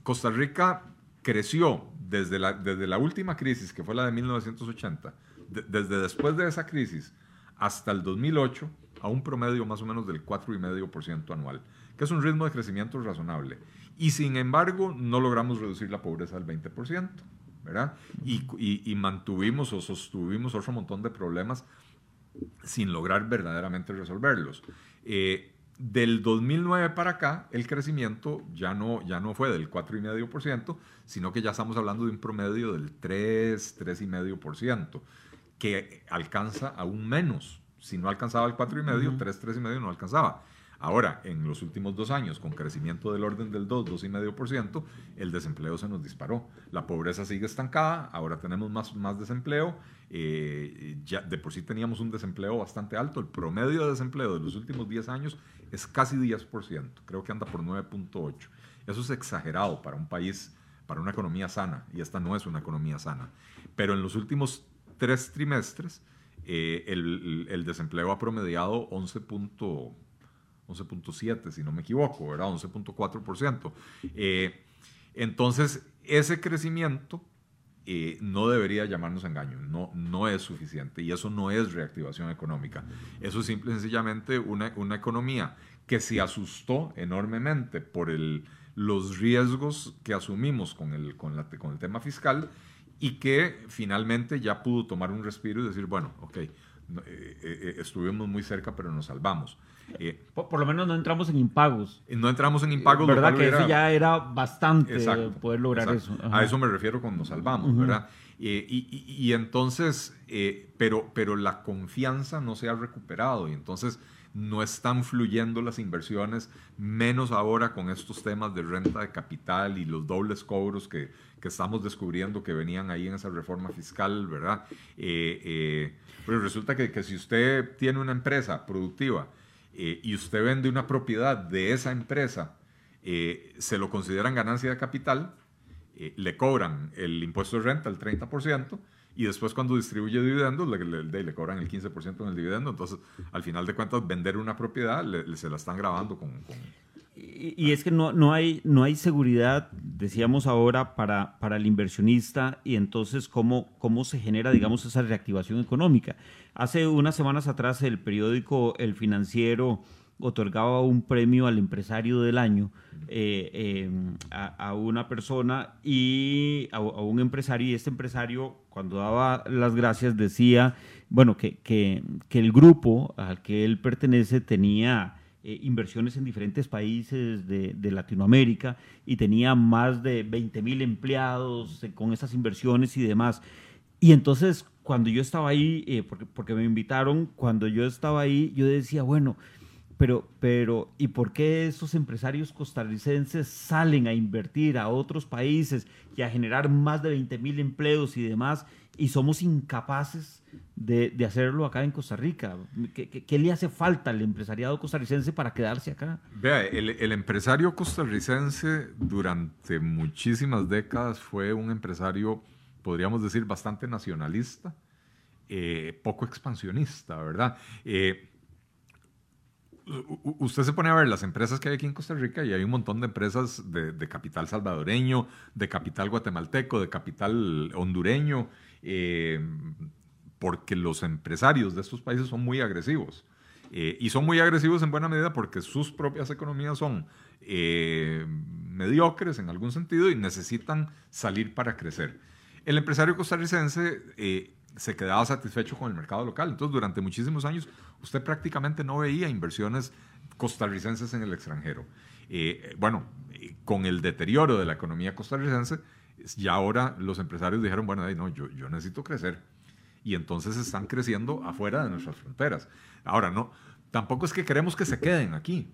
Costa Rica creció desde la, desde la última crisis, que fue la de 1980, desde después de esa crisis hasta el 2008, a un promedio más o menos del 4,5% anual, que es un ritmo de crecimiento razonable. Y sin embargo, no logramos reducir la pobreza al 20%, ¿verdad? Y, y, y mantuvimos o sostuvimos otro montón de problemas sin lograr verdaderamente resolverlos. Eh, del 2009 para acá, el crecimiento ya no, ya no fue del 4,5%, sino que ya estamos hablando de un promedio del 3, 3,5%, que alcanza aún menos. Si no alcanzaba el 4,5%, 3, 3,5% no alcanzaba. Ahora, en los últimos dos años, con crecimiento del orden del 2, 2,5%, el desempleo se nos disparó. La pobreza sigue estancada, ahora tenemos más, más desempleo. Eh, de por sí teníamos un desempleo bastante alto. El promedio de desempleo de los últimos 10 años es casi 10%, creo que anda por 9.8%. Eso es exagerado para un país, para una economía sana, y esta no es una economía sana. Pero en los últimos tres trimestres, eh, el, el, desempleo ha promediado 11. 11.7, si no me equivoco, ¿verdad? 11.4%. Eh, entonces, ese crecimiento eh, no debería llamarnos engaño, no, no es suficiente y eso no es reactivación económica. Eso es simple y sencillamente una, una economía que se asustó enormemente por el, los riesgos que asumimos con el, con, la, con el tema fiscal y que finalmente ya pudo tomar un respiro y decir, bueno, ok, eh, estuvimos muy cerca pero nos salvamos. Eh, por, lo menos no entramos en impagos. No entramos en impagos. ¿Verdad que eso ya era bastante poder lograr eso? A eso me refiero cuando nos salvamos, ¿verdad? y, entonces, pero, pero la confianza no se ha recuperado y entonces no están fluyendo las inversiones, menos ahora con estos temas de renta de capital y los dobles cobros que, que estamos descubriendo que venían ahí en esa reforma fiscal, ¿verdad? Eh, eh, pero resulta que, que, si usted tiene una empresa productiva eh, y usted vende una propiedad de esa empresa, se lo consideran ganancia de capital, le cobran el impuesto de renta, el 30%, y después cuando distribuye dividendos le, le, cobran el 15% en el dividendo. Entonces, al final de cuentas, vender una propiedad se la están grabando con... Y, es que no, no, hay, no hay seguridad, decíamos ahora, para, para el inversionista y entonces cómo, cómo se genera, digamos, esa reactivación económica. Hace unas semanas atrás el periódico El Financiero otorgaba un premio al empresario del año eh, em, a, una persona y a, un empresario y este empresario cuando daba las gracias decía, bueno, que, que el grupo al que él pertenece tenía eh, inversiones en diferentes países de, Latinoamérica y tenía más de 20 mil empleados eh, con esas inversiones y demás. Y entonces cuando yo estaba ahí, porque, porque me invitaron, cuando yo estaba ahí, yo decía, bueno, pero, pero, ¿y por qué esos empresarios costarricenses salen a invertir a otros países y a generar más de 20 mil empleos y demás y somos incapaces de, hacerlo acá en Costa Rica? ¿Qué, ¿Qué, le hace falta al empresariado costarricense para quedarse acá? Vea, el, el empresario costarricense durante muchísimas décadas fue un empresario, podríamos decir, bastante nacionalista, eh, poco expansionista, ¿verdad? Eh, usted se pone a ver las empresas que hay aquí en Costa Rica y hay un montón de empresas de, capital salvadoreño, de capital guatemalteco, de capital hondureño, eh, porque los empresarios de estos países son muy agresivos. Eh, y son muy agresivos en buena medida porque sus propias economías son eh, mediocres en algún sentido y necesitan salir para crecer. El empresario costarricense se quedaba satisfecho con el mercado local. Entonces, durante muchísimos años, usted prácticamente no veía inversiones costarricenses en el extranjero. Eh, bueno, con el deterioro de la economía costarricense, ya ahora los empresarios dijeron, bueno, no, yo, yo necesito crecer. Y entonces están creciendo afuera de nuestras fronteras. Ahora, no, tampoco es que queremos que se queden aquí.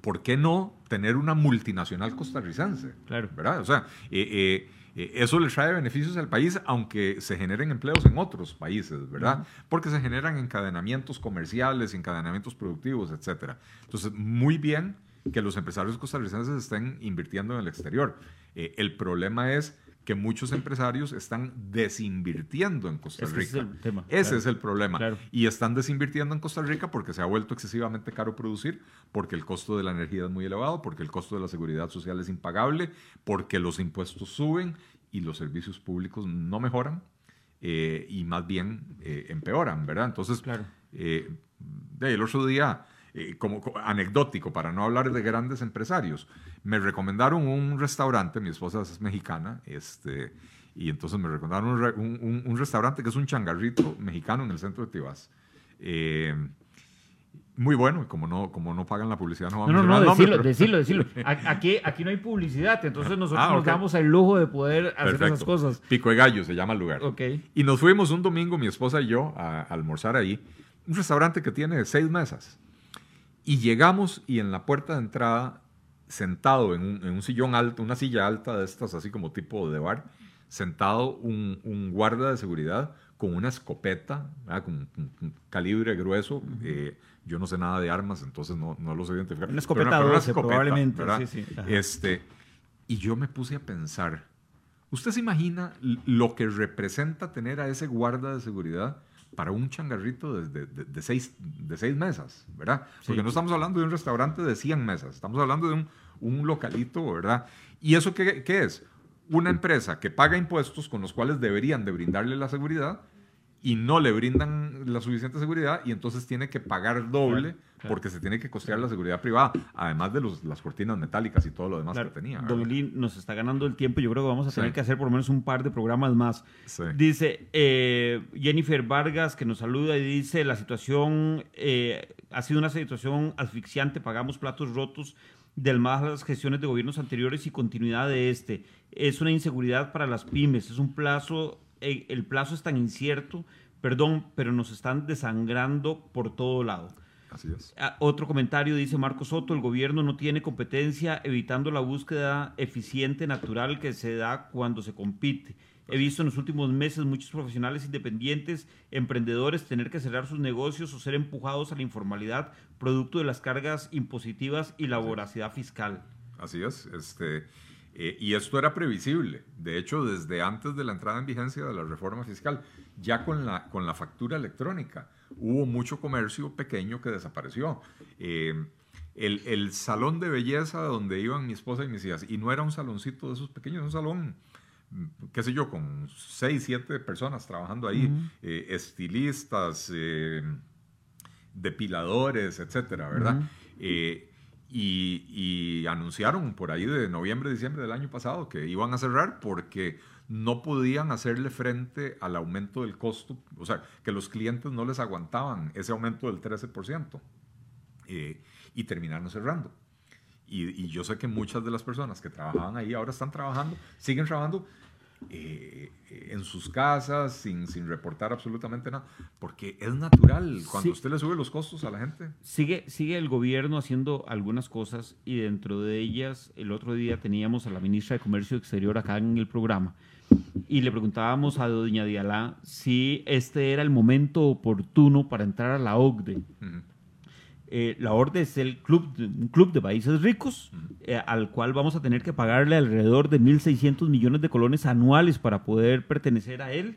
¿Por qué no tener una multinacional costarricense? Claro. ¿Verdad? O sea, eh, eh, eh, eso le trae beneficios al país, aunque se generen empleos en otros países, ¿verdad? Porque se generan encadenamientos comerciales, encadenamientos productivos, etc. Entonces, muy bien que los empresarios costarricenses estén invirtiendo en el exterior. Eh, el problema es que muchos empresarios están desinvirtiendo en Costa Rica. Ese es el, tema, ese es el problema. Y están desinvirtiendo en Costa Rica porque se ha vuelto excesivamente caro producir, porque el costo de la energía es muy elevado, porque el costo de la seguridad social es impagable, porque los impuestos suben y los servicios públicos no mejoran eh, y más bien eh, empeoran, ¿verdad? Entonces, claro. Eh, el otro día eh, como, anecdótico, para no hablar de grandes empresarios, me recomendaron un restaurante, mi esposa es mexicana, este, y entonces me recomendaron un, un, restaurante que es un changarrito mexicano en el centro de Tibás. Eh, muy bueno, como no, como no pagan la publicidad, no vamos no, no, no, decirlo, decirlo, decirlo. Aquí, aquí no hay publicidad, entonces nosotros ah, nos damos el lujo de poder hacer esas cosas. Pico de Gallo se llama el lugar. Okay. Y nos fuimos un domingo, mi esposa y yo, a almorzar ahí. Un restaurante que tiene seis mesas. Y llegamos y en la puerta de entrada, sentado en un, sillón alto, una silla alta de estas, así como tipo de bar, sentado un, guarda de seguridad con una escopeta, con un, calibre grueso. Eh, yo no sé nada de armas, entonces no, no lo sé identificar. Una escopeta, probablemente. este, y yo me puse a pensar, ¿usted se imagina lo que representa tener a ese guarda de seguridad para un changarrito de, de, seis, de seis mesas, ¿verdad? Porque no estamos hablando de un restaurante de 100 mesas, estamos hablando de un, un localito, ¿verdad? ¿Y eso qué, qué, es? Una empresa que paga impuestos con los cuales deberían de brindarle la seguridad y no le brindan la suficiente seguridad y entonces tiene que pagar doble porque se tiene que costear la seguridad privada, además de los, las cortinas metálicas y todo lo demás que tenía. Don Lin, nos está ganando el tiempo, yo creo que vamos a tener que hacer por lo menos un par de programas más. Dice eh, Jennifer Vargas, que nos saluda y dice, la situación eh, ha sido una situación asfixiante, pagamos platos rotos del más las gestiones de gobiernos anteriores y continuidad de este. Es una inseguridad para las pymes, es un plazo el plazo es tan incierto, perdón, pero nos están desangrando por todo lado. Así es. Ah, Otro comentario dice Marco Soto, el gobierno no tiene competencia evitando la búsqueda eficiente natural que se da cuando se compite. He visto en los últimos meses muchos profesionales independientes, emprendedores, tener que cerrar sus negocios o ser empujados a la informalidad producto de las cargas impositivas y la voracidad fiscal. Así es. Este, eh, y esto era previsible. De hecho, desde antes de la entrada en vigencia de la reforma fiscal, ya con la, con la factura electrónica, hubo mucho comercio pequeño que desapareció. Eh, el, el salón de belleza donde iban mi esposa y mis hijas, y no era un saloncito de esos pequeños, un salón qué sé yo, con seis, siete personas trabajando ahí, eh, estilistas, eh, depiladores, etcétera, ¿verdad? Eh, y, y, anunciaron por ahí de noviembre, diciembre del año pasado que iban a cerrar porque no podían hacerle frente al aumento del costo, o sea, que los clientes no les aguantaban ese aumento del 13% y terminaron cerrando. Y, yo sé que muchas de las personas que trabajaban ahí ahora están trabajando, siguen trabajando eh, en sus casas sin, sin, reportar absolutamente nada, porque es natural cuando usted le sube los costos a la gente. Sigue, sigue el gobierno haciendo algunas cosas y dentro de ellas, el otro día teníamos a la ministra de Comercio Exterior acá en el programa y le preguntábamos a doña Dialá si este era el momento oportuno para entrar a la OCDE. Eh, la ORDE es el club, un club de países ricos eh, al cual vamos a tener que pagarle alrededor de 1.600 millones de colones anuales para poder pertenecer a él.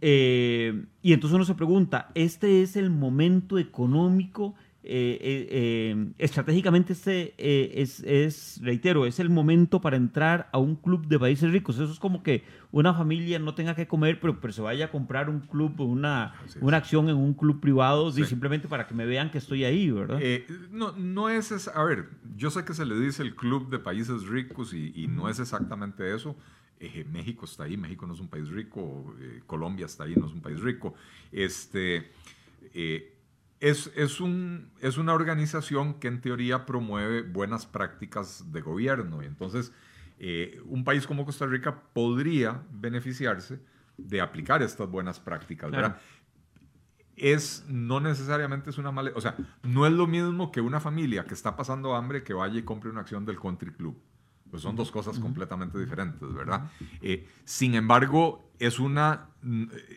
Eh, y entonces uno se pregunta, ¿este es el momento económico eh, eh, eh, estratégicamente este es, es, reitero, es el momento para entrar a un club de países ricos. Eso es como que una familia no tenga que comer, pero, pero se vaya a comprar un club, una, una acción en un club privado, sí. simplemente para que me vean que estoy ahí, ¿verdad? no, no es, es, a ver, yo sé que se le dice el club de países ricos y, y no es exactamente eso. México está ahí, México no es un país rico, Colombia está ahí, no es un país rico. Este, es, es, un, es una organización que en teoría promueve buenas prácticas de gobierno y entonces eh, un país como Costa Rica podría beneficiarse de aplicar estas buenas prácticas, claro. ¿verdad? Es, no necesariamente es una mala, o sea, no es lo mismo que una familia que está pasando hambre que vaya y compre una acción del country club. Pues son dos cosas completamente diferentes, ¿verdad? Eh, sin embargo, es una,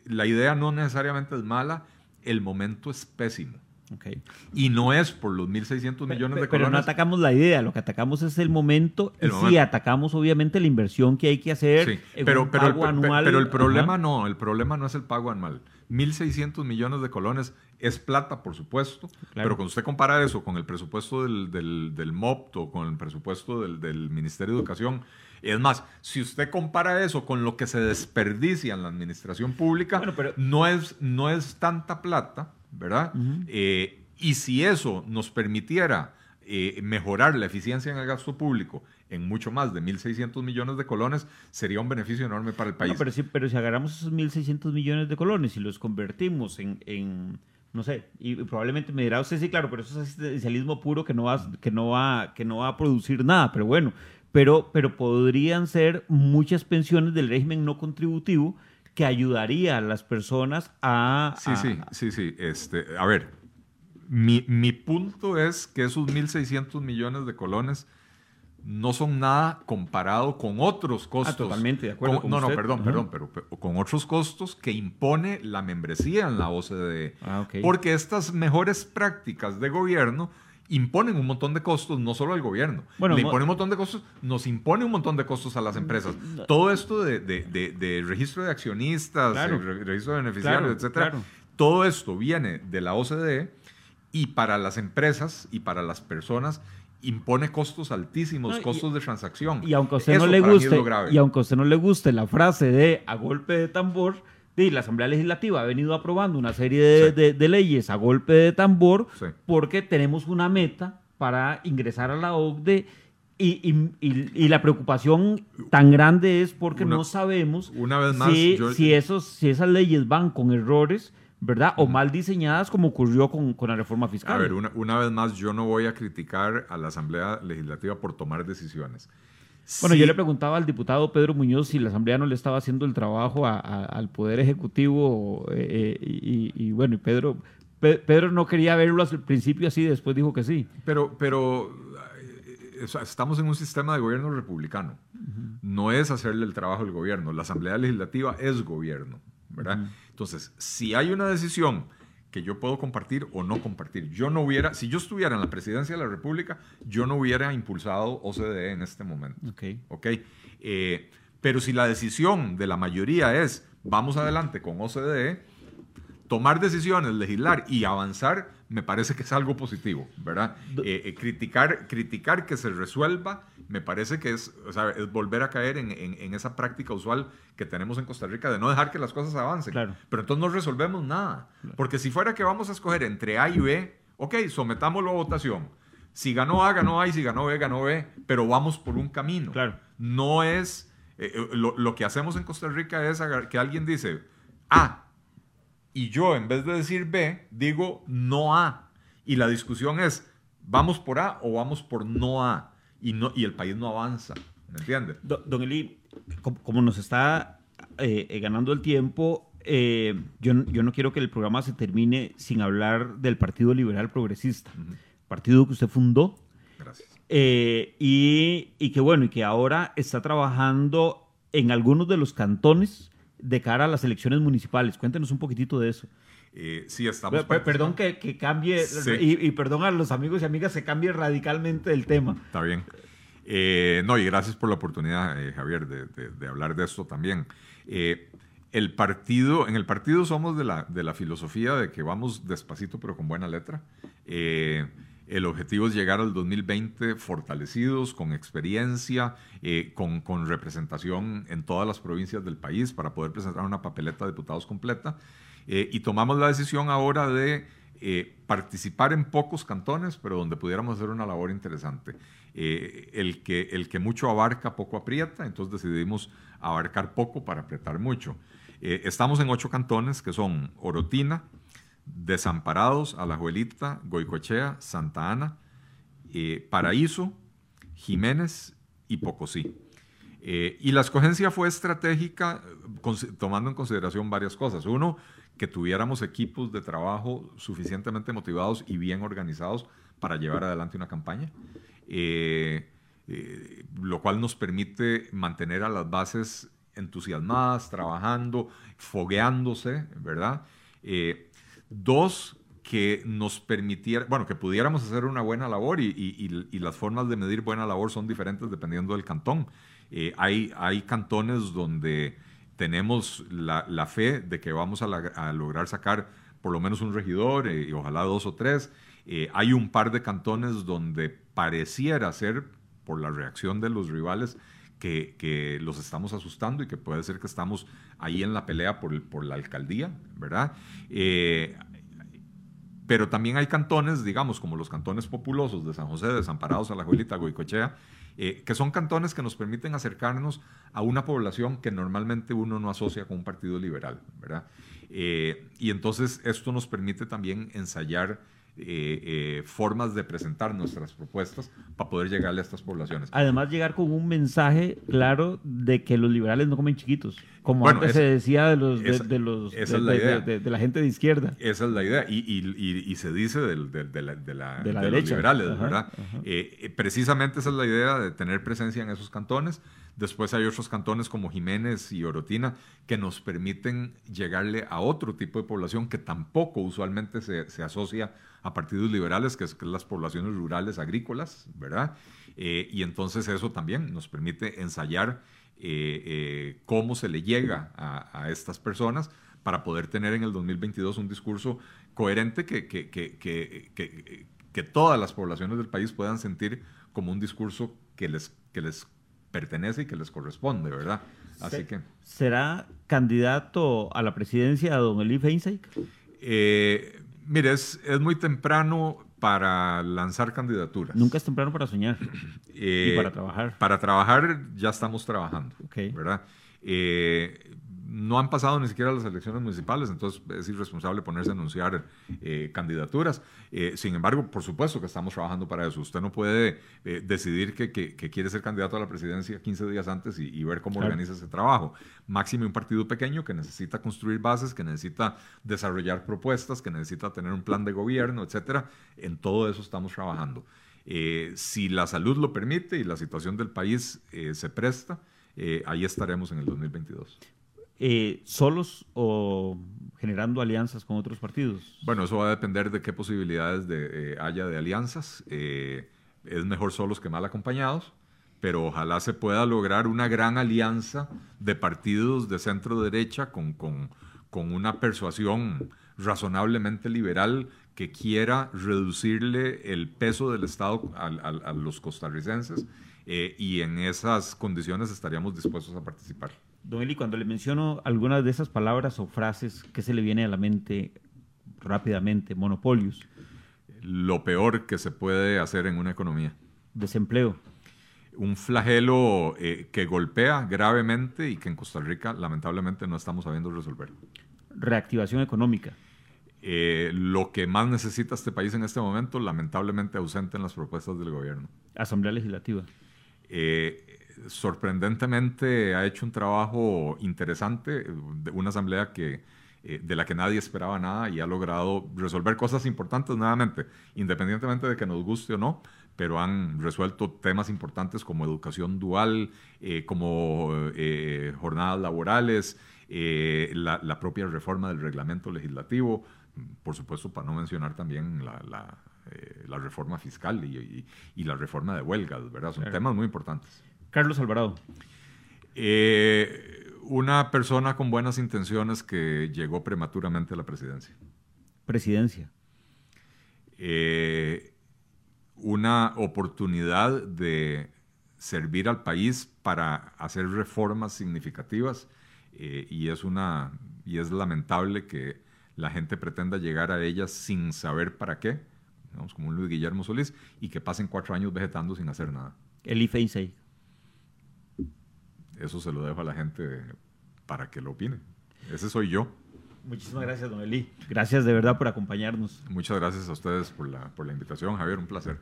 la idea no necesariamente es mala, el momento es pésimo. Okay. Y no es por los 1.600 millones de colones. Pero no atacamos la idea, lo que atacamos es el momento. El y momento. sí, atacamos obviamente la inversión que hay que hacer. Sí, pero, pero, pago el, anual. pero el problema Ajá. no, el problema no es el pago anual. 1.600 millones de colones es plata, por supuesto, claro. pero cuando usted compara eso con el presupuesto del, del, del MOPT o con el presupuesto del, del Ministerio de Educación, es más, si usted compara eso con lo que se desperdicia en la administración pública, bueno, pero, no, es, no es tanta plata, ¿verdad? Uh -huh. eh, y si eso nos permitiera eh, mejorar la eficiencia en el gasto público en mucho más de 1.600 millones de colones, sería un beneficio enorme para el país. No, pero, si, pero si agarramos esos 1.600 millones de colones y los convertimos en, en no sé, y probablemente me dirá usted, sí, claro, pero eso es asistencialismo puro que no va, que no va, que no va a producir nada, pero bueno, pero, pero podrían ser muchas pensiones del régimen no contributivo que ayudaría a las personas a... Sí, a, sí, sí, sí. Este, a ver, mi, mi punto es que esos 1.600 millones de colones no son nada comparado con otros costos. Ah, totalmente, de acuerdo. Con, no, usted. no, perdón, perdón, pero, pero, con otros costos que impone la membresía en la OCDE. Ah, okay. Porque estas mejores prácticas de gobierno imponen un montón de costos, no solo al gobierno. Bueno, Le impone un montón de costos, nos impone un montón de costos a las empresas. No. Todo esto de, de, de, de, registro de accionistas, Claro. re- registro de beneficiarios, Claro, etcétera. claro. Todo esto viene de la OCDE y para las empresas y para las personas impone costos altísimos, No, y- costos de transacción. Y aunque a usted Eso no le guste, y aunque a usted no le guste la frase de a golpe de tambor, sí, la Asamblea Legislativa ha venido aprobando una serie de, Sí. de- de leyes a golpe de tambor Sí. porque tenemos una meta para ingresar a la OCDE y, y- y- y la preocupación tan grande es porque Una- no sabemos una vez más, si, yo- si esos, si esas leyes van con errores, ¿verdad? O mal diseñadas como ocurrió con, con la reforma fiscal. A ver, una, una vez más, yo no voy a criticar a la Asamblea Legislativa por tomar decisiones. Bueno, yo le preguntaba al diputado Pedro Muñoz si la Asamblea no le estaba haciendo el trabajo al Poder Ejecutivo eh, eh, y, bueno, Pedro, Pedro no quería verlo al principio así, después dijo que sí. Pero, pero eh, estamos en un sistema de gobierno republicano. No es hacerle el trabajo al gobierno. La Asamblea Legislativa es gobierno, ¿verdad? Entonces, si hay una decisión que yo puedo compartir o no compartir. Yo no hubiera, si yo estuviera en la presidencia de la República, yo no hubiera impulsado OCDE en este momento. Ok. okay? Eh, pero si la decisión de la mayoría es vamos adelante con OCDE, tomar decisiones, legislar y avanzar, me parece que es algo positivo, ¿verdad? Eh, eh, criticar, criticar que se resuelva, me parece que es, es volver a caer en, en, esa práctica usual que tenemos en Costa Rica de no dejar que las cosas avancen. Claro. Pero entonces no resolvemos nada. Porque si fuera que vamos a escoger entre A y B, ok, sometámoslo a votación. Si ganó A, ganó A, y si ganó B, ganó B, pero vamos por un camino. Claro. No es, eh, lo, lo, que hacemos en Costa Rica es que alguien dice, A, y yo en vez de decir B, digo no A. Y la discusión es, ¿vamos por A o vamos por no A? Y, no, y el país no avanza. ¿Me entiende? Don, Eli, como, nos está eh, eh, ganando el tiempo, eh, yo, yo, no quiero que el programa se termine sin hablar del Partido Liberal Progresista, partido que usted fundó. Gracias. y, y que bueno, y que ahora está trabajando en algunos de los cantones de cara a las elecciones municipales. Cuéntenos un poquitito de eso. Eh, sí, estamos. perdón que, cambie, y, perdón a los amigos y amigas, se cambie radicalmente el tema. Está bien. Eh, no, y gracias por la oportunidad, eh, Javier, de, hablar de esto también. el partido, en el partido somos de la, de la filosofía de que vamos despacito pero con buena letra. El objetivo es llegar al 2020 fortalecidos, con experiencia, eh, con, representación en todas las provincias del país para poder presentar una papeleta de diputados completa. Eh, y tomamos la decisión ahora de eh, participar en pocos cantones, pero donde pudiéramos hacer una labor interesante. el, que, el que mucho abarca, poco aprieta, entonces decidimos abarcar poco para apretar mucho. estamos en ocho cantones que son Orotina, Desamparados, Alajuelita, Goicochea, Santa Ana, eh, Paraíso, Jiménez y Pocosí. Eh, y la escogencia fue estratégica tomando en consideración varias cosas. Uno, que tuviéramos equipos de trabajo suficientemente motivados y bien organizados para llevar adelante una campaña, eh, lo cual nos permite mantener a las bases entusiasmadas, trabajando, fogueándose, ¿verdad? Dos, que nos permitiera, bueno, que pudiéramos hacer una buena labor y, las formas de medir buena labor son diferentes dependiendo del cantón. Eh, hay, hay cantones donde tenemos la, fe de que vamos a, lograr sacar por lo menos un regidor eh, y ojalá dos o tres. Eh, hay un par de cantones donde pareciera ser, por la reacción de los rivales, que, los estamos asustando y que puede ser que estamos ahí en la pelea por, por la alcaldía, ¿verdad? Eh, pero también hay cantones, digamos, como los cantones populosos de San José, Desamparados, Alajuelita, Goicochea, eh, que son cantones que nos permiten acercarnos a una población que normalmente uno no asocia con un partido liberal, ¿verdad? Eh, y entonces esto nos permite también ensayar eh, eh, formas de presentar nuestras propuestas para poder llegarle a estas poblaciones. Además, llegar con un mensaje claro de que los liberales no comen chiquitos, como antes se decía de los, de, los de, la gente de izquierda. Esa es la idea, y, y, se dice de, la, de, los liberales, ¿verdad? Eh, precisamente esa es la idea de tener presencia en esos cantones. Después hay otros cantones como Jiménez y Orotina que nos permiten llegarle a otro tipo de población que tampoco usualmente se, se asocia a partidos liberales, que es, las poblaciones rurales agrícolas, ¿verdad? Eh, y entonces eso también nos permite ensayar eh, eh, cómo se le llega a, estas personas para poder tener en el 2022 un discurso coherente que, que, que, que, todas las poblaciones del país puedan sentir como un discurso que les, que les pertenece y que les corresponde, ¿verdad? Así que... ¿Será candidato a la presidencia don Eli Feinstein? Eh, Mire, es, muy temprano para lanzar candidaturas. Nunca es temprano para soñar y para trabajar. Para trabajar ya estamos trabajando, ¿verdad? Eh, no han pasado ni siquiera las elecciones municipales, entonces es irresponsable ponerse a anunciar eh, candidaturas. Eh, sin embargo, por supuesto que estamos trabajando para eso. Usted no puede eh, decidir que, quiere ser candidato a la presidencia 15 días antes y, ver cómo organiza ese trabajo. Máximo un partido pequeño que necesita construir bases, que necesita desarrollar propuestas, que necesita tener un plan de gobierno, etcétera. En todo eso estamos trabajando. si la salud lo permite y la situación del país se presta, ahí estaremos en el 2022. Eh, solos o generando alianzas con otros partidos? Bueno, eso va a depender de qué posibilidades de, eh, haya de alianzas. Eh, es mejor solos que mal acompañados, pero ojalá se pueda lograr una gran alianza de partidos de centro derecha con, con, una persuasión razonablemente liberal que quiera reducirle el peso del Estado a los costarricenses y en esas condiciones estaríamos dispuestos a participar. Don Eli, cuando le menciono algunas de esas palabras o frases, ¿qué se le viene a la mente rápidamente? Monopolios. Lo peor que se puede hacer en una economía. Desempleo. Un flagelo eh, que golpea gravemente y que en Costa Rica lamentablemente no estamos sabiendo resolver. Reactivación económica. Eh, lo que más necesita este país en este momento, lamentablemente ausente en las propuestas del gobierno. Asamblea Legislativa. Eh, sorprendentemente ha hecho un trabajo interesante, una asamblea que, eh, de la que nadie esperaba nada y ha logrado resolver cosas importantes nuevamente, independientemente de que nos guste o no, pero han resuelto temas importantes como educación dual, eh, como eh, jornadas laborales, la, propia reforma del reglamento legislativo, por supuesto, para no mencionar también la, reforma fiscal y, la reforma de huelgas, ¿verdad? Son temas muy importantes. Carlos Alvarado. Eh, una persona con buenas intenciones que llegó prematuramente a la presidencia. Presidencia. Eh, una oportunidad de servir al país para hacer reformas significativas eh, y, es una, y es lamentable que la gente pretenda llegar a ellas sin saber para qué, como un Luis Guillermo Solís, y que pasen cuatro años vegetando sin hacer nada. El IFEINSEI eso se lo dejo a la gente para que lo opine. Ese soy yo. Muchísimas gracias, don Eli. Gracias de verdad por acompañarnos. Muchas gracias a ustedes por la, por la invitación, Javier, un placer.